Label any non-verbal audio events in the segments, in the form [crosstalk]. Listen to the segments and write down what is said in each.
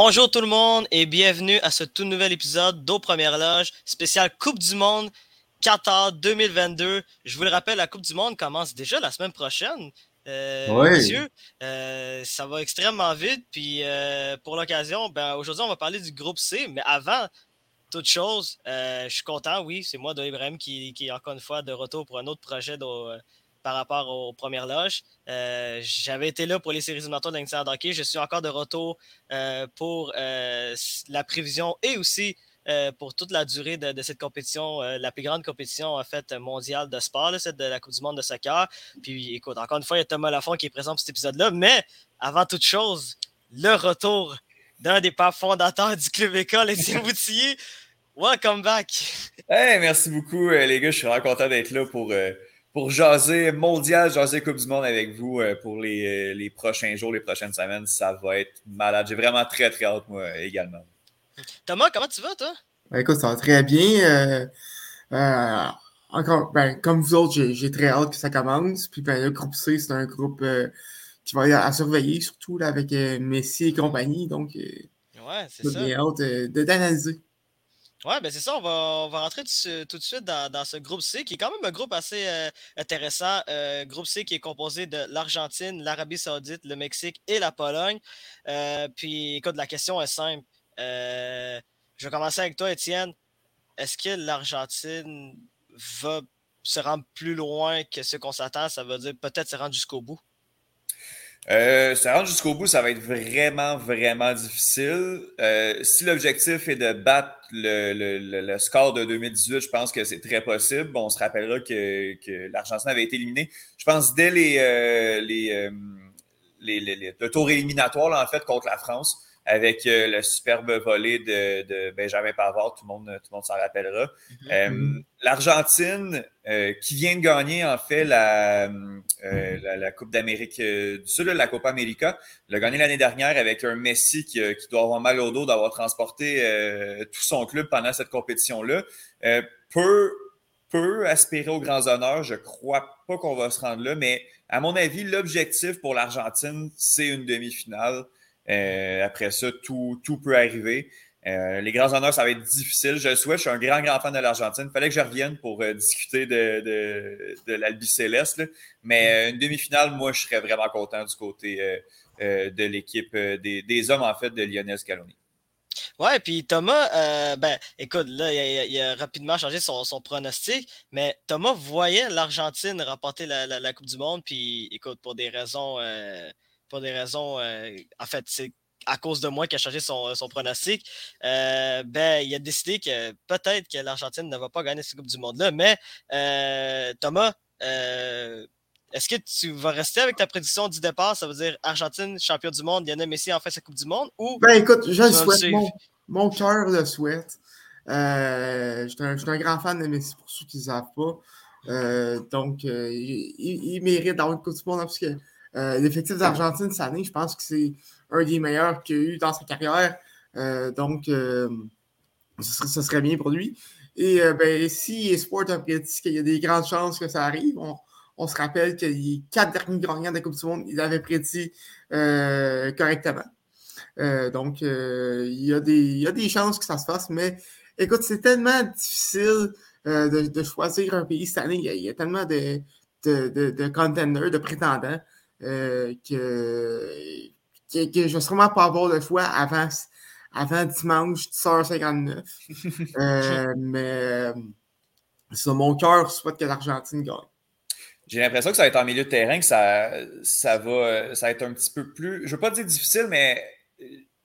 Bonjour tout le monde et bienvenue à ce tout nouvel épisode d'Au Première Loge, spécial Coupe du Monde Qatar 2022. Je vous le rappelle, la Coupe du Monde commence déjà la semaine prochaine. Euh, Oui. Euh, ça va extrêmement vite. Puis euh, pour l'occasion, ben, aujourd'hui, on va parler du groupe C. Mais avant toute chose, je suis content, oui, c'est moi, Doyle Ibrahim, qui, qui est encore une fois de retour pour un autre projet par rapport aux premières loges. J'avais été là pour les séries éliminatoires de Hockey. Je suis encore de retour pour la prévision et aussi euh, pour toute la durée de, cette compétition, euh, la plus grande compétition en fait mondiale de sport, celle de la Coupe du monde de soccer. Puis écoute, encore une fois, il y a Thomas Lafont qui est présent pour cet épisode-là, mais avant toute chose, le retour d'un des pères fondateurs du club école, Étienne Boutillier. Welcome back! Merci beaucoup, euh, les gars. Je suis vraiment content d'être là pour, pour jaser mondial, jaser Coupe du Monde avec vous pour les, les prochains jours, les prochaines semaines. Ça va être malade. J'ai vraiment très, très hâte, moi, également. Thomas, comment tu vas, toi? Ben, écoute, ça va très bien. Euh, euh, encore, ben, comme vous autres, j'ai j'ai très hâte que ça commence. Puis ben, le groupe C, c'est un groupe euh, qui va être à surveiller, surtout là, avec euh, Messi et compagnie. Donc, Ouais, c'est j'ai ça. bien hâte de d'analyser. Ouais, ben c'est ça, on va, on va rentrer tout, de- tout de suite dans, dans ce groupe C, qui est quand même un groupe assez euh, intéressant. Euh, groupe C qui est composé de l'Argentine, l'Arabie Saoudite, le Mexique et la Pologne. Euh, puis, écoute, la question est simple. Euh, je vais commencer avec toi, Étienne. Est-ce que l'Argentine va se rendre plus loin que ce qu'on s'attend? Ça veut dire peut-être se rendre jusqu'au bout. Euh, ça rentre jusqu'au bout, ça va être vraiment, vraiment difficile. Euh, si l'objectif est de battre le, score de 2018, je pense que c'est très possible. Bon, on se rappellera que, l'Argentine avait été éliminée. Je pense dès les, le tour éliminatoire, en fait, contre la France, avec euh, le superbe volet de, de Benjamin Pavard, tout le monde, tout le monde s'en rappellera. Euh, L'Argentine, euh, qui vient de gagner en fait la, euh, la, la Coupe d'Amérique du Sud, la Copa América, l'a gagné l'année dernière avec un Messi qui, qui doit avoir mal au dos d'avoir transporté tout son club pendant cette compétition-là, peut, peut aspirer aux grands honneurs. Je crois pas qu'on va se rendre là, mais à mon avis, l'objectif pour l'Argentine, c'est une demi-finale. Euh, après ça, tout, tout peut arriver. Euh, les grands honneurs, ça va être difficile. Je le souhaite. Je suis un grand, grand fan de l'Argentine. Il fallait que je revienne pour euh, discuter de, de, de l'Albi Céleste. là. Mais euh, une demi-finale, moi, je serais vraiment content du côté de l'équipe des, des hommes, en fait, de Lionel Scaloni. Ouais, puis Thomas, ben, écoute, là, il a, il rapidement changé son, son pronostic, mais Thomas voyait l'Argentine remporter la, la- la Coupe du Monde, puis écoute, pour des raisons, pour des raisons, euh, en fait, c'est à cause de moi qu'il a changé son, son pronostic, euh, ben, il a décidé que peut-être que l'Argentine ne va pas gagner cette Coupe du Monde-là, mais euh, Thomas, euh, est-ce que tu vas rester avec ta prédiction du départ, ça veut dire Argentine, champion du monde, Lionel Messi en fait sa Coupe du Monde, ou Ben écoute, je le souhaite. Mon, mon cœur le souhaite. Euh, je suis un, un grand fan de Messi pour ceux qui ne savent pas. Euh, donc, euh, il, il- il mérite d'avoir une Coupe du Monde hein, parce que euh, l'effectif d'Argentine cette année, je pense que c'est un des meilleurs qu'il a eu dans sa carrière. Euh, donc, euh, ce, serait, bien pour lui. Et ben, si Esport a prédit qu'il y a des grandes chances que ça arrive, on, on se rappelle que les quatre derniers gagnants de la Coupe du Monde, ils avaient prédit correctement. Donc, il, y a des, il y a des chances que ça se fasse, mais écoute, c'est tellement difficile de, choisir un pays cette année. Il y a, tellement de, de, de contenders, de prétendants, euh, que, que, que je vais sûrement pas avoir le choix avant, avant dimanche 10h59. [laughs] Euh, mais euh, sur mon cœur, je souhaite que l'Argentine gagne. J'ai l'impression que ça va être en milieu de terrain, que ça, ça, va, ça va être un petit peu plus, je ne veux pas dire difficile, mais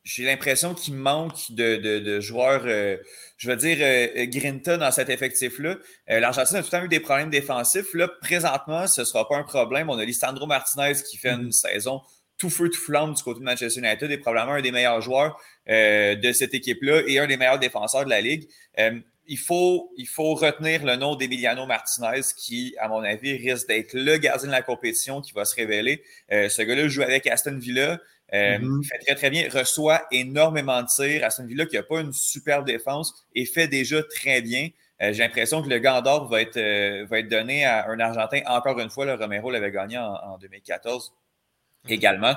j'ai l'impression qu'il manque de, de, de joueurs, euh, je veux dire, euh, Grinta dans cet effectif-là. Euh, L'Argentine a tout le temps eu des problèmes défensifs. Là, présentement, ce ne sera pas un problème. On a Lissandro Martinez qui fait une saison tout feu, tout flamme du côté de Manchester United, est probablement un des meilleurs joueurs euh, de cette équipe-là et un des meilleurs défenseurs de la Ligue. Euh, il faut, il faut retenir le nom d'Emiliano Martinez, qui, à mon avis, risque d'être le gardien de la compétition qui va se révéler. Euh, ce gars-là joue avec Aston Villa. Euh, mm-hmm. fait très, très bien, reçoit énormément de tirs. Aston Villa qui n'a pas une superbe défense et fait déjà très bien. Euh, j'ai l'impression que le Gandor va être, va être donné à un Argentin. Encore une fois, le Romero l'avait gagné en, 2014 mm-hmm. également.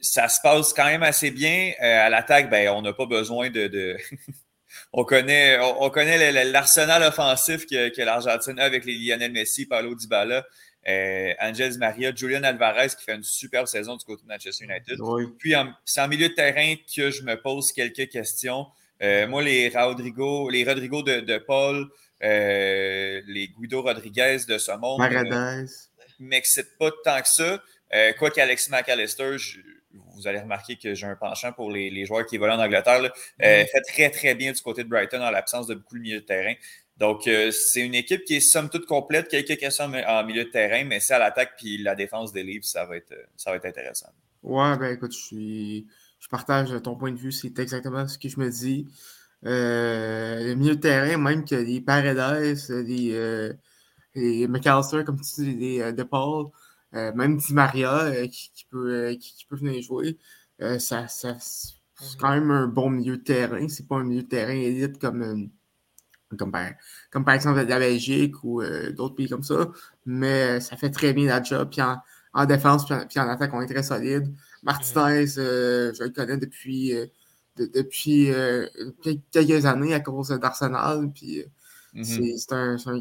ça se passe quand même assez bien. à l'attaque, ben, on n'a pas besoin de, [laughs] on connaît, on, connaît l'arsenal offensif que, que l'Argentine a avec les Lionel Messi, Paulo Dybala, euh, Maria, Julian Alvarez qui fait une superbe saison du côté de Manchester United. Puis c'est en milieu de terrain que je me pose quelques questions. Euh, moi, les Rodrigo, les Rodrigo de, Paul, euh, les Guido Rodriguez de ce monde ne m'excitent pas tant que ça. quoi qu'Alexis McAllister, je, vous allez remarquer que j'ai un penchant pour les, joueurs qui évoluent en Angleterre. Euh, fait très, très bien du côté de Brighton en l'absence de beaucoup de milieu de terrain. Donc, euh, c'est une équipe qui est somme toute complète. Quelques questions en milieu de terrain, mais c'est à l'attaque puis la défense des livres, ça va être, ça va être intéressant. Ouais, ben écoute, je, suis, je partage ton point de vue. C'est exactement ce que je me dis. Euh, le milieu de terrain, même que les Paradise, les, les McAllister, comme tu dis, les De Paul, euh, même Di Maria euh, qui, peut, euh, qui, peut venir jouer, ça, c'est quand même un bon milieu de terrain. C'est pas un milieu de terrain élite comme, comme, par, comme par exemple la Belgique ou d'autres pays comme ça, mais ça fait très bien la job. Puis en, défense, puis en, attaque, on est très solide. Martinez, je le connais depuis, depuis quelques années à cause d'Arsenal. Puis Mm-hmm.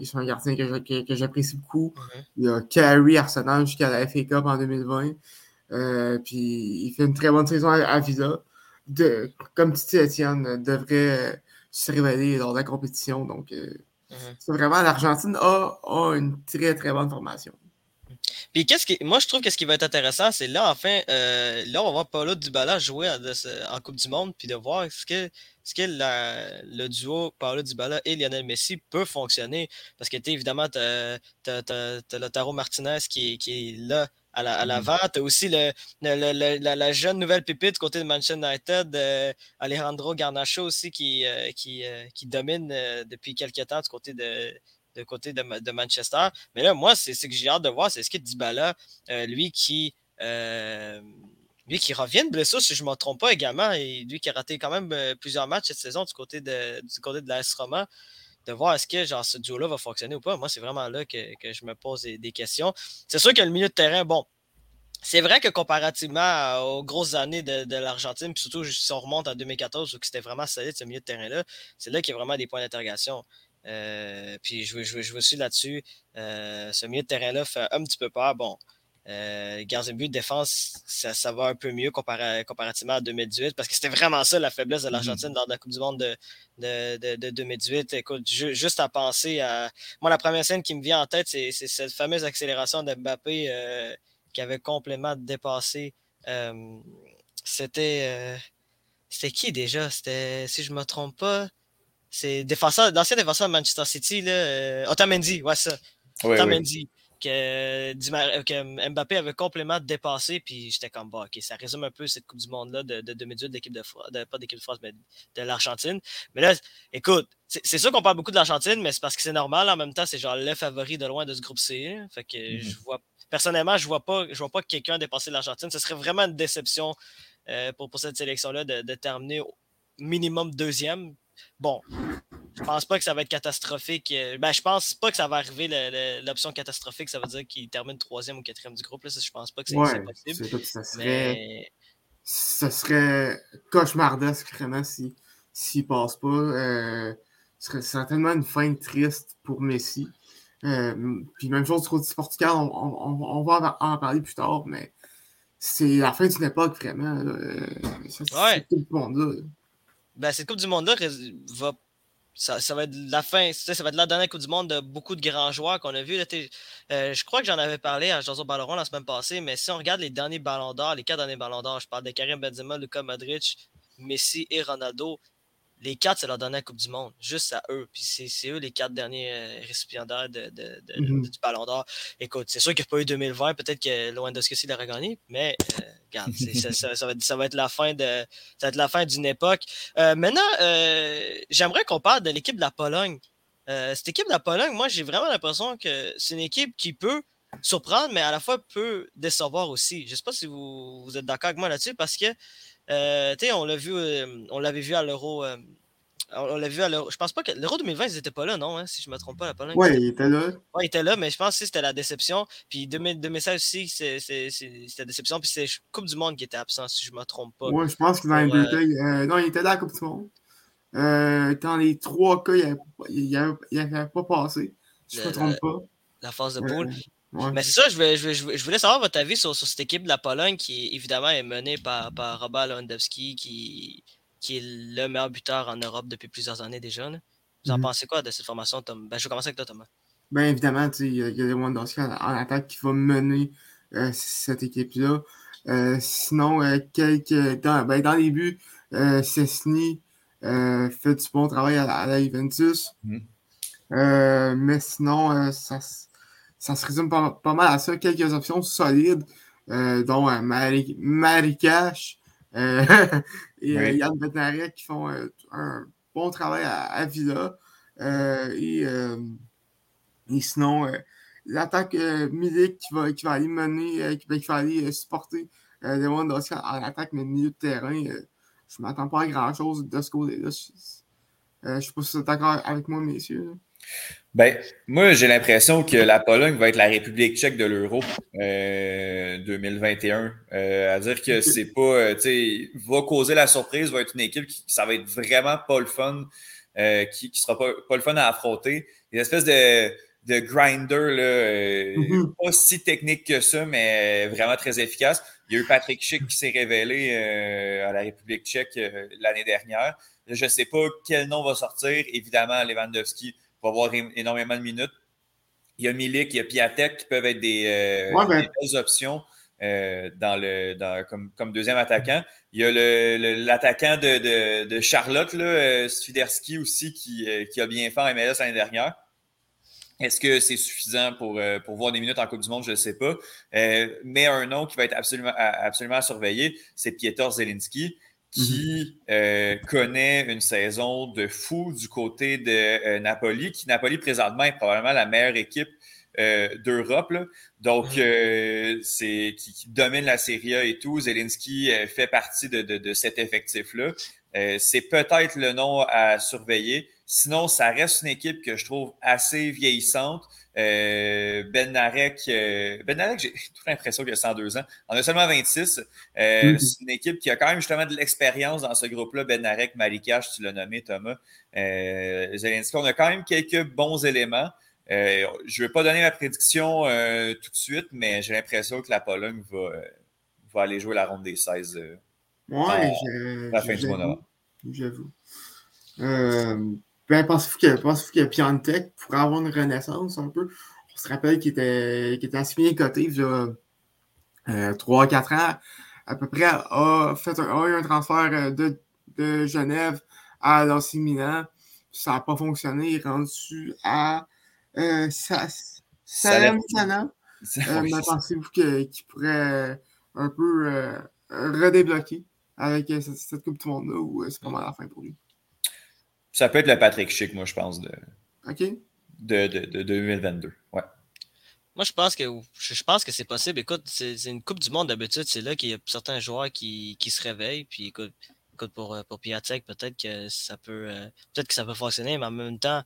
C'est un, gardien que, j'apprécie beaucoup. Il a carry Arsenal jusqu'à la FA Cup en 2020. Euh, puis il fait une très bonne saison à, Visa. De, comme tu dis, Étienne, devrait se révéler lors de la compétition. Donc, euh, mm-hmm. c'est vraiment l'Argentine a, a, une très, très bonne formation. Puis qu'est-ce qui, moi je trouve que ce qui va être intéressant, c'est là enfin, euh, là on va voir Paulo Dybala jouer en Coupe du Monde, puis de voir ce que, ce que le duo Paulo Dybala et Lionel Messi peut fonctionner. Parce que évidemment, tu as, Lautaro Martinez qui, qui est là à mm-hmm. l'avant. La, tu as aussi le, la, jeune nouvelle pépite du côté de Manchester United, euh, Alejandro Garnacho aussi, qui, euh, qui, qui domine depuis quelques temps du côté de, de côté de, Manchester. Mais là, moi, c'est ce que j'ai hâte de voir, c'est ce que Dybala, euh, lui qui. Euh, lui qui revient de blessure, si je ne me trompe pas également, et lui qui a raté quand même euh, plusieurs matchs cette saison du côté de, du côté de l'AS Roma, de voir est-ce que genre, ce duo-là va fonctionner ou pas. Moi, c'est vraiment là que, je me pose des, questions. C'est sûr que le milieu de terrain, bon, c'est vrai que comparativement aux grosses années de, l'Argentine, puis surtout si on remonte en 2014 où c'était vraiment solide ce milieu de terrain-là, c'est là qu'il y a vraiment des points d'interrogation. Euh, puis je, je, je, aussi là-dessus. Euh, ce milieu de terrain-là fait un petit peu peur. Bon, euh, gardien de but de défense, ça, ça, va un peu mieux comparativement à 2018 parce que c'était vraiment ça la faiblesse de mm-hmm. l'Argentine lors de la Coupe du Monde de, de, de, 2018. Écoute, juste à penser à. Moi, la première scène qui me vient en tête, c'est cette fameuse accélération de Mbappé euh, qui avait complètement dépassé. Euh, c'était. c'était qui déjà? C'était, si je ne me trompe pas, c'est défenseur, l'ancien défenseur de Manchester City, là, euh, Otamendi, ouais, ça. Otamendi. Que, que, Mbappé avait complètement dépassé, puis j'étais comme, bah, ok, ça résume un peu cette Coupe du Monde-là de, de 2018 de l'équipe de France, pas d'équipe de France, mais de l'Argentine. Mais là, écoute, c'est sûr qu'on parle beaucoup de l'Argentine, mais c'est parce que c'est normal. En même temps, c'est genre le favori de loin de ce groupe C. Fait que mm-hmm. je vois, personnellement, je vois pas, je vois pas que quelqu'un dépasser l'Argentine. Ce serait vraiment une déception euh, pour, pour cette sélection-là de, de terminer au minimum deuxième. Bon, je pense pas que ça va être catastrophique. Euh, ben, je pense pas que ça va arriver l'option catastrophique. Ça veut dire qu'il termine troisième ou quatrième du groupe. Là. Je pense pas que c'est possible. ça, serait, ça serait cauchemardesque vraiment s'il si, ne passe pas. Euh, ce serait certainement une fin triste pour Messi. Euh, puis même chose du Portugal, on, on, va en parler plus tard, mais c'est la fin d'une époque vraiment. ça, ouais. tout le monde là ben, cette Coupe du Monde-là va. Ça, va être la fin, ça va être la dernière Coupe du Monde de beaucoup de grands joueurs qu'on a vus. Euh, je crois que j'en avais parlé à Joso Balleron la semaine passée, mais si on regarde les derniers ballons d'or, les quatre derniers ballons d'or, je parle de Karim Benzema, Luka Modric, Messi et Ronaldo, les quatre, ça leur donnait la Coupe du Monde, juste à eux. Puis c'est eux les quatre derniers euh, récipiendaires de, mm-hmm. du Ballon d'Or. Écoute, c'est sûr qu'il n'y a pas eu 2020, peut-être que Lewandowski l'aurait gagné, mais euh, regarde, ça, va être, la fin de ça va être la fin d'une époque. Euh, maintenant, j'aimerais qu'on parle de l'équipe de la Pologne. cette équipe de la Pologne, moi, j'ai vraiment l'impression que c'est une équipe qui peut surprendre, mais à la fois peut décevoir aussi. Je ne sais pas si vous, vous êtes d'accord avec moi là-dessus, parce que euh, on l'a vu, euh, on l'avait vu à l'Euro. Euh, on l'a vu à l'Euro. Je pense pas que l'Euro 2020, ils n'étaient pas là, non, hein, si je ne me trompe pas, la Pologne. Oui, ils étaient là. Oui, ils étaient là, mais je pense que c'était la déception. Puis 2016 aussi, c'était la déception. Puis c'est Coupe du Monde qui était absent, si je ne me trompe pas. Oui, je pense les deux cas, non, il était là à la Coupe du Monde. dans les trois cas, il n'avait pas passé, si je ne me trompe pas. La phase de poule. Mais c'est ça, je voulais, je, voulais, savoir votre avis sur, cette équipe de la Pologne qui, évidemment, est menée par, par Robert Lewandowski, qui, qui est le meilleur buteur en Europe depuis plusieurs années déjà. Vous en mhm. pensez quoi de cette formation, Tom? Ben, je vais commencer avec toi, Thomas. Bien évidemment, il y a, Lewandowski en, attaque qui va mener euh, cette équipe-là. Euh, sinon, euh, quelques, dans, ben, dans les buts, Cessny fait du bon travail à, la Juventus. Mhm. mais sinon, ça ça se résume pas, mal à ça. Quelques options solides, euh, dont euh, Marikash euh, [laughs] et euh, Yann Betnarek qui font un bon travail à, Villa. Et, sinon, l'attaque Milik qui va, qui va aller mener, qui, va aller supporter les Wonders en attaque, mais milieu de terrain. je ne m'attends pas à grand-chose de ce côté-là. Je ne sais pas si vous êtes d'accord avec moi, messieurs. Ben, moi, j'ai l'impression que la Pologne va être la République tchèque de l'Euro 2021. Euh, euh, à dire que c'est pas, euh, tu sais, va causer la surprise, va être une équipe qui, ça va être vraiment pas le fun, qui, qui sera pas, pas, le fun à affronter. Une espèce de, de grinder, là, mm-hmm. pas si technique que ça, mais vraiment très efficace. Il y a eu Patrick Schick qui s'est révélé à la République tchèque l'année dernière. Je ne sais pas quel nom va sortir. Évidemment, Lewandowski va avoir énormément de minutes. Il y a Milik, il y a Piatek qui peuvent être des, euh, ben. belles options euh, dans le, comme, comme, deuxième attaquant. Il y a l'attaquant de, de, Charlotte, là, euh, Swiderski aussi, qui, qui, a bien fait en MLS l'année dernière. Est-ce que c'est suffisant pour, pour voir des minutes en Coupe du Monde? Je ne sais pas. mais un nom qui va être absolument, absolument à surveiller, c'est Pietor Zelinski. Qui euh, connaît une saison de fou du côté de euh, Napoli, qui Napoli présentement est probablement la meilleure équipe euh, d'Europe. Donc, mhm. c'est qui, domine la Serie A et tout. Zelensky fait partie de, de cet effectif-là. c'est peut-être le nom à surveiller. Sinon, ça reste une équipe que je trouve assez vieillissante. Euh, ben Narek, euh, Ben j'ai [laughs] toute l'impression qu'il a 102 ans. On a seulement 26. Euh, mhm. C'est une équipe qui a quand même justement de l'expérience dans ce groupe-là. Ben Narek, Malikash, tu l'as nommé, Thomas. Zelensky, on a quand même quelques bons éléments. je ne vais pas donner ma prédiction tout de suite, mais j'ai l'impression que la Pologne va, va, aller jouer la ronde des 16 ouais, à la fin du mois J'avoue. Ben, pensez-vous que, pensez que pourrait avoir une renaissance un peu? On se rappelle qu'il était, était assez bien coté il y a 3-4 ans. À peu près, a, fait un, a eu un transfert euh, de, de Genève à l'AC Milan. Ça n'a pas fonctionné. Il est rendu à euh, Salem Sana. Euh, mais pensez-vous qu'il pourrait un peu euh, redébloquer avec cette, cette Coupe du Monde-là ou c'est pas mal la fin pour lui? Ça peut être le Patrick Schick, moi, je pense, de, OK. de, de, 2022. Ouais. Moi, je pense que je pense que c'est possible. Écoute, c'est une Coupe du Monde d'habitude, c'est là qu'il y a certains joueurs qui, qui se réveillent. Puis écoute, écoute pour, pour Piatek, peut-être que ça peut euh, peut-être que ça peut fonctionner, mais en même temps,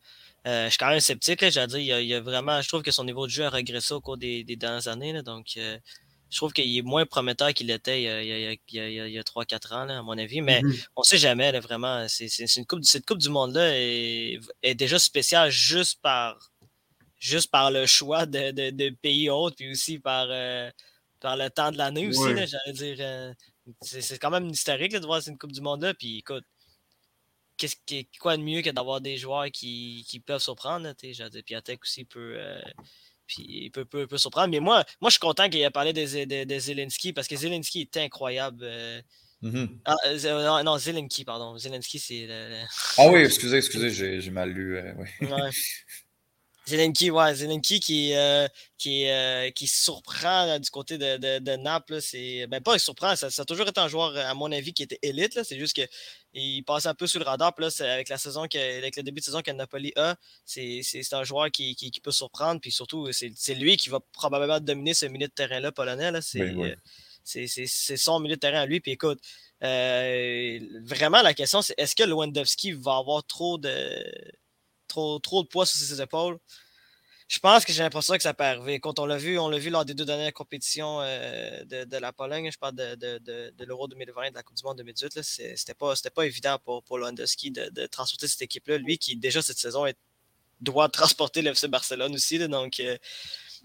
euh, je suis quand même sceptique. Là, dire, il y, a, vraiment. Je trouve que son niveau de jeu a régressé au cours des, des dernières années. Là, donc euh, je trouve qu'il est moins prometteur qu'il était il y a, 3-4 ans, à mon avis. Mais mm-hmm. on ne sait jamais, vraiment. C'est, une coupe, cette Coupe du Monde-là est, déjà spéciale juste par, juste par le choix de, pays autres, puis aussi par, euh, par le temps de l'année aussi. j'allais dire. Euh, c'est, quand même historique de voir cette Coupe du Monde-là. Puis écoute, qu'est-ce quoi de mieux que d'avoir des joueurs qui, peuvent surprendre? J'allais dire, Piatek aussi peut. Euh, puis il peut, peut, peut, surprendre. Mais moi, moi, je suis content qu'il ait parlé de, de, Zelensky parce que Zelensky est incroyable. Euh, Mm-hmm. ah, non, Zelensky, pardon. Zelensky, c'est Ah oui, [laughs] excusez, excusez, j'ai mal lu. ouais. [laughs] Zelenki, ouais, Zelenki qui, euh, qui, euh, qui surprend du côté de, de, de Naples. C'est, ben pas il surprend, ça, ça, a toujours été un joueur, à mon avis, qui était élite. C'est juste qu'il passe un peu sous le radar. Puis là, avec la saison que, avec le début de saison que Napoli a, c'est, un joueur qui, qui, qui, peut surprendre. Puis surtout, c'est, lui qui va probablement dominer ce milieu de terrain-là polonais. Là. C'est, euh, c'est, son milieu de terrain à lui. Puis écoute, vraiment, la question, c'est est-ce que Lewandowski va avoir trop de trop, trop de poids sur ses épaules. Je pense que j'ai l'impression que ça peut arriver. Quand on l'a vu, on l'a vu lors des deux dernières compétitions euh, de, la Pologne, je parle de, de, l'Euro 2020 et de la Coupe du Monde 2018. C'était pas, pas évident pour, pour Lewandowski de, transporter cette équipe-là. Lui qui, déjà cette saison, doit transporter le FC Barcelone aussi. donc, euh,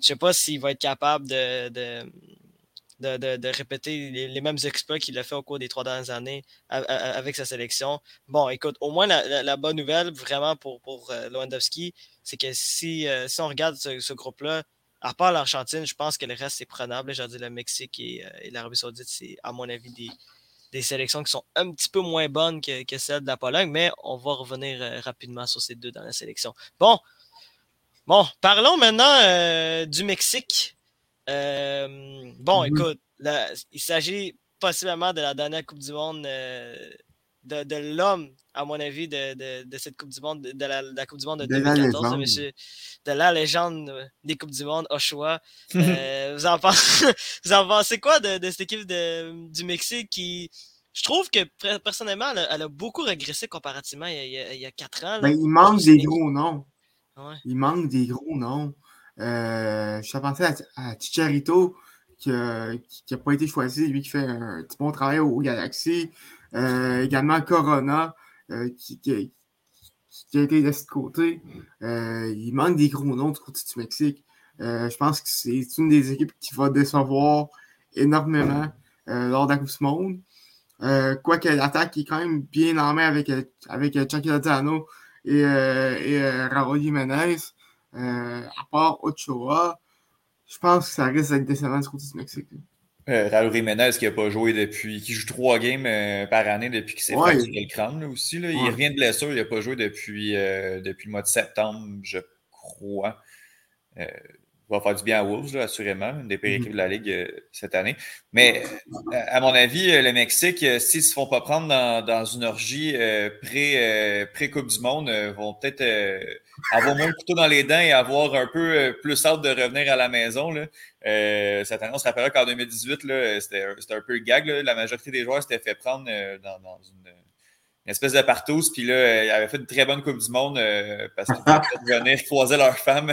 je sais pas s'il va être capable de, de, répéter les, mêmes exploits qu'il a fait au cours des trois dernières années avec sa sélection. Bon, écoute, au moins la, bonne nouvelle vraiment pour, pour euh, Lewandowski, c'est que si, euh, si on regarde ce, groupe-là, à part l'Argentine, je pense que le reste c'est prenable. J'ai dit le Mexique et, euh, l'Arabie Saoudite, c'est à mon avis des, sélections qui sont un petit peu moins bonnes que, que celles de la Pologne, mais on va revenir rapidement sur ces deux dernières sélections. Bon, bon parlons maintenant du Mexique. Euh, bon, écoute, il s'agit possiblement de la dernière Coupe du Monde euh, de, l'homme, à mon avis, de, cette Coupe du Monde, de la, Coupe du Monde de, 2014, monsieur, de la légende des Coupes du Monde. [laughs] Euh, vous, en pensez, [laughs] vous en pensez quoi de, cette équipe du Mexique qui, je trouve que personnellement, elle a, beaucoup régressé comparativement il y a, quatre ans. Ben, il manque des gros noms. Il manque des gros noms. Euh, je suis pensé à, à qui n'a pas été choisi, lui qui fait un petit bon travail au, Galaxy. Euh, également Corona, euh, qui, a été de ce côté. il manque des gros noms du côté du Mexique. je pense que c'est une des équipes qui va décevoir énormément lors de la Coupe du Monde. Quoique l'attaque est quand même bien en main avec, avec Chucky et, Raúl Jiménez. Euh, à part Ochoa, je pense que ça risque d'être décevant du côté du Mexique. Euh, Raúl Jiménez qui n'a pas joué depuis, qui joue trois games euh, par année depuis qu'il s'est ouais, fracturé le crâne aussi. Là. Il revient de blessure, il n'a pas joué depuis, depuis le mois de septembre, je crois va faire du bien à Wolves, assurément, une des pires équipes de la Ligue euh, cette année. Mais euh, à mon avis, euh, le Mexique, s'ils ne se font pas prendre dans, une orgie pré-Coupe du Monde, vont peut-être avoir moins de couteau dans les dents et avoir un peu plus hâte de revenir à la maison. Là. cette année, on se rappellera qu'en 2018, c'était un peu le gag. La majorité des joueurs s'étaient fait prendre dans, dans une une espèce de partouze. Puis là, il avait fait une très bonne Coupe du Monde euh, parce qu'ils [laughs] venaient croiser leur femme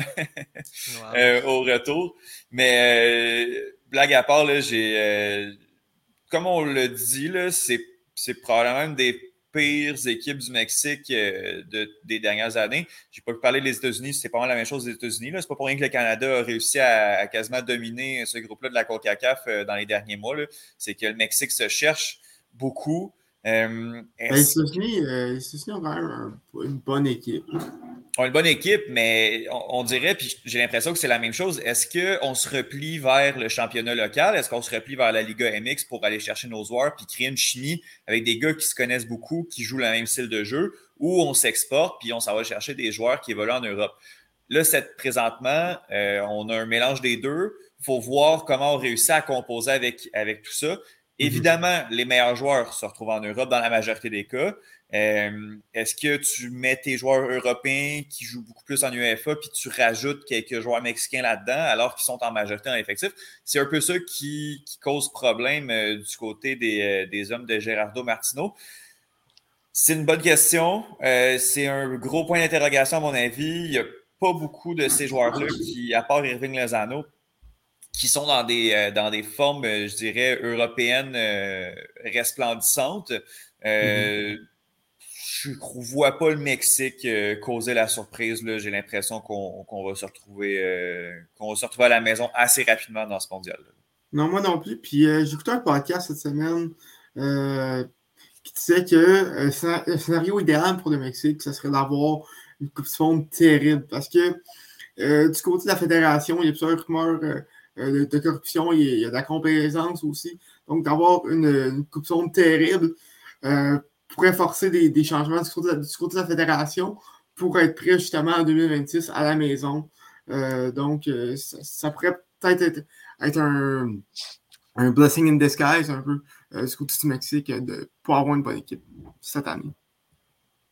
[laughs] euh, au retour. Mais euh, blague à part, là, j'ai. comme on le dit, là, c'est, c'est probablement une des pires équipes du Mexique de, des dernières années. J'ai pas pu parler des États-Unis, c'est pas mal la même chose des États-Unis. C'est pas pour rien que le Canada a réussi à, quasiment dominer ce groupe-là de la CONCACAF dans les derniers mois. C'est que le Mexique se cherche beaucoup. Euh, ben, les États-Unis ont quand même une bonne équipe. Ont une bonne équipe, mais on, dirait, puis j'ai l'impression que c'est la même chose. Est-ce qu'on se replie vers le championnat local? Est-ce qu'on se replie vers la Liga MX pour aller chercher nos joueurs puis créer une chimie avec des gars qui se connaissent beaucoup, qui jouent le même style de jeu, ou on s'exporte puis on s'en va chercher des joueurs qui évoluent en Europe? Là, cette, présentement, euh, on a un mélange des deux. Il faut voir comment on réussit à composer avec, avec tout ça. Mhm. Évidemment, les meilleurs joueurs se retrouvent en Europe dans la majorité des cas. Euh, est-ce que tu mets tes joueurs européens qui jouent beaucoup plus en UEFA puis tu rajoutes quelques joueurs mexicains là-dedans alors qu'ils sont en majorité en effectif? C'est un peu ça qui, cause problème euh, du côté euh, des, hommes de Gerardo Martino. C'est une bonne question. c'est un gros point d'interrogation à mon avis. Il n'y a pas beaucoup de ces joueurs-là qui, à part Irving Lozano, qui sont dans des, euh, dans des formes, euh, je dirais, européennes euh, resplendissantes. Mm-hmm. Je ne vois pas le Mexique causer la surprise. J'ai l'impression qu'on va se retrouver qu'on va se retrouver à la maison assez rapidement dans ce mondial. -là. Non, moi non plus. Puis j'ai écouté un podcast cette semaine qui disait que le scénario idéal pour le Mexique, ce serait d'avoir une Coupe du Monde terrible. Parce que du côté de la fédération, il y a plusieurs rumeurs de, corruption, il y, a, de la complaisance aussi. Donc, d'avoir une, une coupe terrible pourrait forcer des, changements du côté, de la, fédération pour être prêt justement en 2026 à la maison. donc, ça, pourrait peut-être être, un, blessing in disguise un peu du côté du Mexique de, pour avoir une bonne équipe cette année.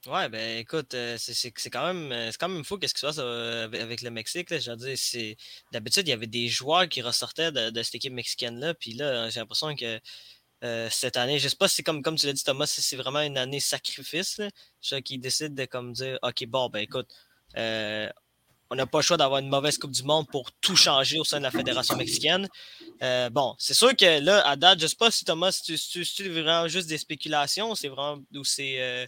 Ouais, ben écoute, euh, c'est quand même euh, c'est quand même fou qu'est-ce qui se passe euh, avec le Mexique. Là. Je veux dire, c'est. D'habitude, il y avait des joueurs qui ressortaient de, cette équipe mexicaine-là. Puis là, j'ai l'impression que cette année, je sais pas si comme, comme tu l'as dit, Thomas, si c'est vraiment une année sacrifice. Là, qui décide de comme dire OK, bon, ben écoute, on n'a pas le choix d'avoir une mauvaise Coupe du Monde pour tout changer au sein de la Fédération mexicaine. Euh, bon, c'est sûr que là, à date, je ne sais pas si Thomas, si tu, si vraiment juste des spéculations, c'est vraiment où c'est euh,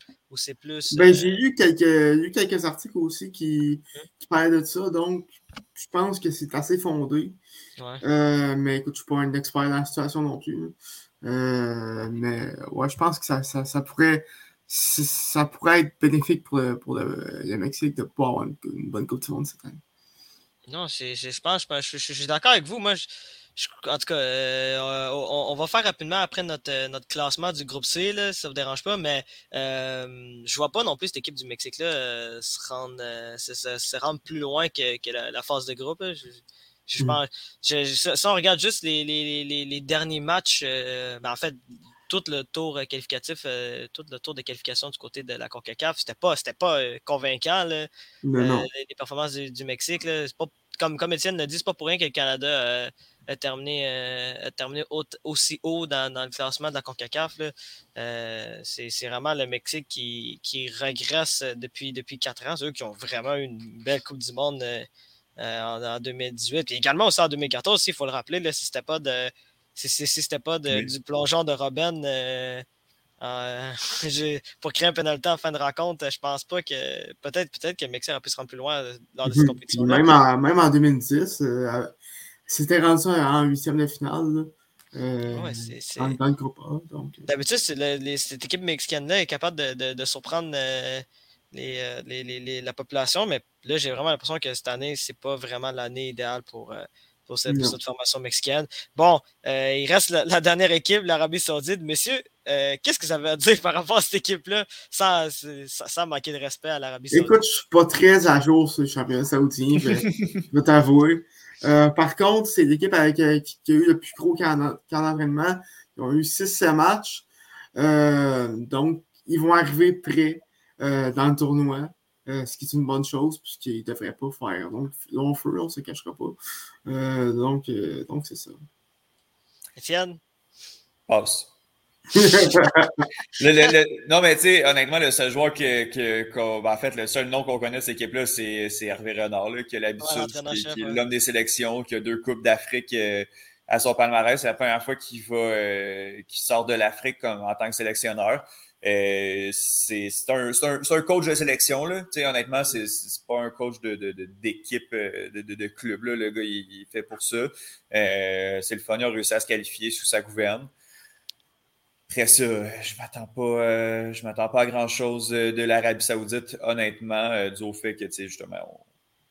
plus. Ben, j'ai euh, lu quelques, quelques articles aussi qui, qui, parlaient de ça, donc je pense que c'est assez fondé. mais écoute, je ne suis pas un expert dans la situation non plus. mais ouais, je pense que ça, ça, ça pourrait ça pourrait être bénéfique pour, pour le, Mexique de pouvoir avoir une, bonne Coupe du Monde cette année. Non, je pense, je, suis d'accord avec vous. Moi, en tout cas, euh, on, va faire rapidement après notre, notre classement du groupe C, là, ça ne vous dérange pas, mais euh, je vois pas non plus cette équipe du Mexique là, euh, se, rendre, se, rendre plus loin que, la, phase de groupe. Je, mm. si on regarde juste les, les, derniers matchs, ben, en fait, tout le tour euh, qualificatif, euh, tout le tour de qualification du côté de la CONCACAF, c'était pas, c'était pas euh, convaincant, les, performances du, Mexique. Pas, comme, comme Étienne l'a dit, c'est pas pour rien que le Canada a terminé, a terminé aussi haut dans, le classement de la CONCACAF. c'est, vraiment le Mexique qui, qui regresse depuis, depuis quatre ans. C'est eux qui ont vraiment eu une belle Coupe du Monde en, 2018. Et également aussi en 2014, il faut le rappeler, là, si c'était pas de si, c'était pas du plongeon de Robin euh, euh, [laughs] pour créer un pénalty en fin de rencontre, je pense pas que peut-être peut-être que Mexique aurait pu se rendre plus loin euh, dans cette mhm. compétition. Même en, même en 2010, c'était rendu en huitième de finale. ouais, c'est, dans, le groupe A. D'habitude, cette équipe mexicaine-là est capable de, de, surprendre les, les, la population, mais là, j'ai vraiment l'impression que cette année, c'est pas vraiment l'année idéale pour, pour cette, formation mexicaine. Bon, euh, il reste la, dernière équipe, l'Arabie Saoudite. Messieurs, euh, qu'est-ce que vous avez à dire par rapport à cette équipe-là, sans, manquer de respect à l'Arabie Saoudite? Écoute, je ne suis pas très à jour sur le championnat saoudien, je vais t'avouer. Euh, par contre, c'est l'équipe avec, qui, a eu le plus gros camp d'entraînement. Ils ont eu 6-7 matchs. donc, ils vont arriver prêts dans le tournoi. Euh, ce qui est une bonne chose, puisqu'il ne devrait pas faire donc, long feu, on ne se cachera pas. Euh, donc, euh, donc c'est ça. Étienne? Passe. non, mais tu sais, honnêtement, le seul joueur que, ben, en fait, le seul nom qu'on connaît de cette équipe-là, c'est Hervé Renard, qui a l'habitude, qui, est l'homme des sélections, qui a deux Coupes d'Afrique à son palmarès. C'est la première fois qu'il va, qu'il sort de l'Afrique en tant que sélectionneur. Euh, c'est un, un, un, coach de sélection. Là. honnêtement, c'est pas un coach d'équipe, de, de, de, de, club. Là. Le gars, il, fait pour ça. Euh, c'est le fun, il a réussi à se qualifier sous sa gouverne. Après ça, je m'attends pas, euh, je m'attends pas à grand chose de l'Arabie Saoudite, honnêtement, dû au fait que justement, on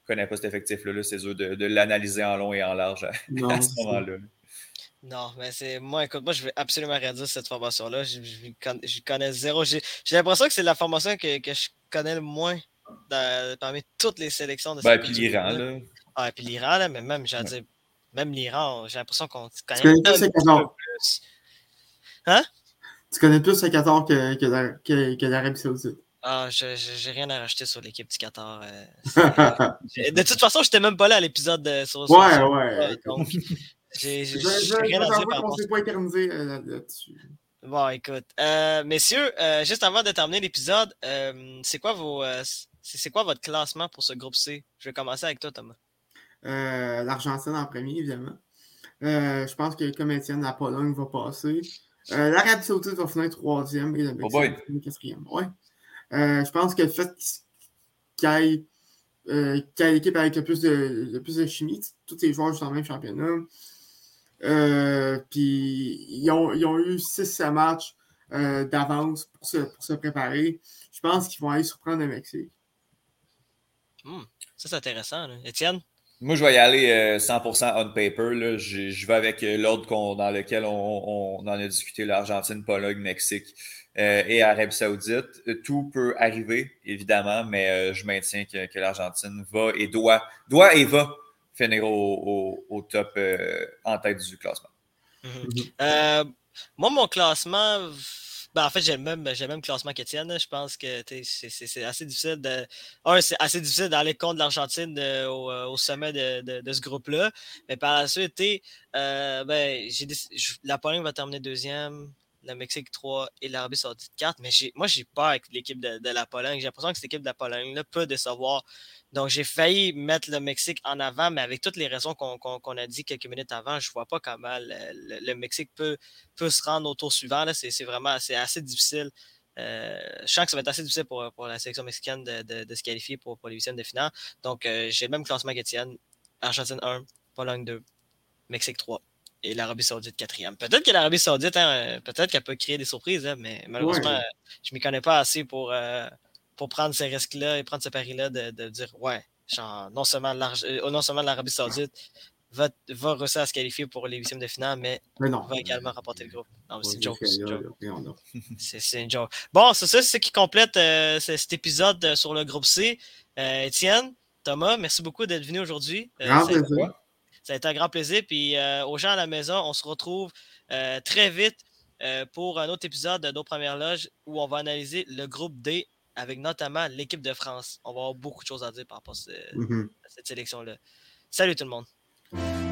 connaît pas cet effectif-là. c'est eux de, l'analyser en long et en large à, [laughs] à ce moment-là. Non, mais c'est. Moi, écoute, moi, je vais absolument rien dire cette formation-là. Je, connais zéro. J'ai l'impression que c'est la formation que, que, je connais le moins parmi toutes les sélections de ben, puis l'Iran, là. Ah, puis l'Iran, là, mais même, j'ai dire, même l'Iran, j'ai l'impression qu'on connaît tu connais peu plus. Hein? Tu connais plus le Qatar que, que, que l'Arabie Saoudite? Ah, je j'ai rien à rajouter sur l'équipe du Qatar. Euh, [laughs] euh, de toute façon, j'étais même pas là à l'épisode sur, Ouais, sur, ouais. Donc, j'ai rien à dire par rapport pas éternisé euh, là-dessus. Bon, écoute. Euh, messieurs, euh, juste avant de terminer l'épisode, c'est quoi vos c'est quoi votre classement pour ce groupe C? Je vais commencer avec toi, Thomas. L'Argentine en premier, évidemment. je pense que comme Étienne, la Pologne va passer. L'Arabie Saoudite va finir troisième et le oh Mexique quatrième. Ouais. je pense que le fait qu'il y ait euh, l'équipe avec le plus de, le plus de chimie, tous les joueurs sont dans le même championnat. Euh, puis ils ont, ils ont, eu 6 matchs euh, d'avance pour se, pour se, préparer. Je pense qu'ils vont aller surprendre le Mexique. Hmm, ça, c'est intéressant. Étienne? Moi, je vais y aller 100% on paper. Je, vais avec l'ordre dans lequel on, en a discuté, l'Argentine, Pologne, Mexique et Arabie Saoudite. Tout peut arriver, évidemment, mais je maintiens que, l'Argentine va et doit, doit et va finir au, top en tête du classement. Mhm. moi, mon classement ben, en fait, j'ai le même, même classement qu'Étienne. Je pense que c'est assez difficile de. c'est assez difficile d'aller contre l'Argentine euh, euh, au, sommet de, ce groupe-là. Mais par la suite, euh, ben, la Pologne va terminer deuxième, le Mexique 3 et l'Arabie Saoudite 4. Mais moi, j'ai peur avec l'équipe de, la Pologne. J'ai l'impression que cette équipe de la Pologne-là peut décevoir. Donc, j'ai failli mettre le Mexique en avant, mais avec toutes les raisons qu'on a dit quelques minutes avant, je ne vois pas comment le, Mexique peut, peut se rendre au tour suivant. C'est vraiment assez difficile. Euh, je sens que ça va être assez difficile pour, la sélection mexicaine de, se qualifier pour, les huitièmes de finale. Donc, euh, j'ai le même classement qu'Étienne. Argentine 1, Pologne 2, Mexique 3 et l'Arabie Saoudite quatrième. Peut-être que l'Arabie Saoudite, hein, peut-être qu'elle peut créer des surprises, hein, mais malheureusement, je ne m'y connais pas assez pour, euh, pour prendre ces risques-là et prendre ce pari-là de, dire ouais, non seulement euh, non seulement l'Arabie Saoudite va, va réussir à se qualifier pour les huitièmes de finale, mais, va également remporter le groupe. c'est une joke. [laughs] C'est une joke. Bon, c'est ça, c'est ce qui complète euh, cet épisode sur le groupe C. Étienne, Thomas, merci beaucoup d'être venu aujourd'hui. Ça a été un grand plaisir. Puis euh, aux gens à la maison, on se retrouve euh, très vite euh, pour un autre épisode de nos premières loges où on va analyser le groupe D avec notamment l'équipe de France. On va avoir beaucoup de choses à dire par rapport à, mm-hmm. cette sélection-là. Salut tout le monde.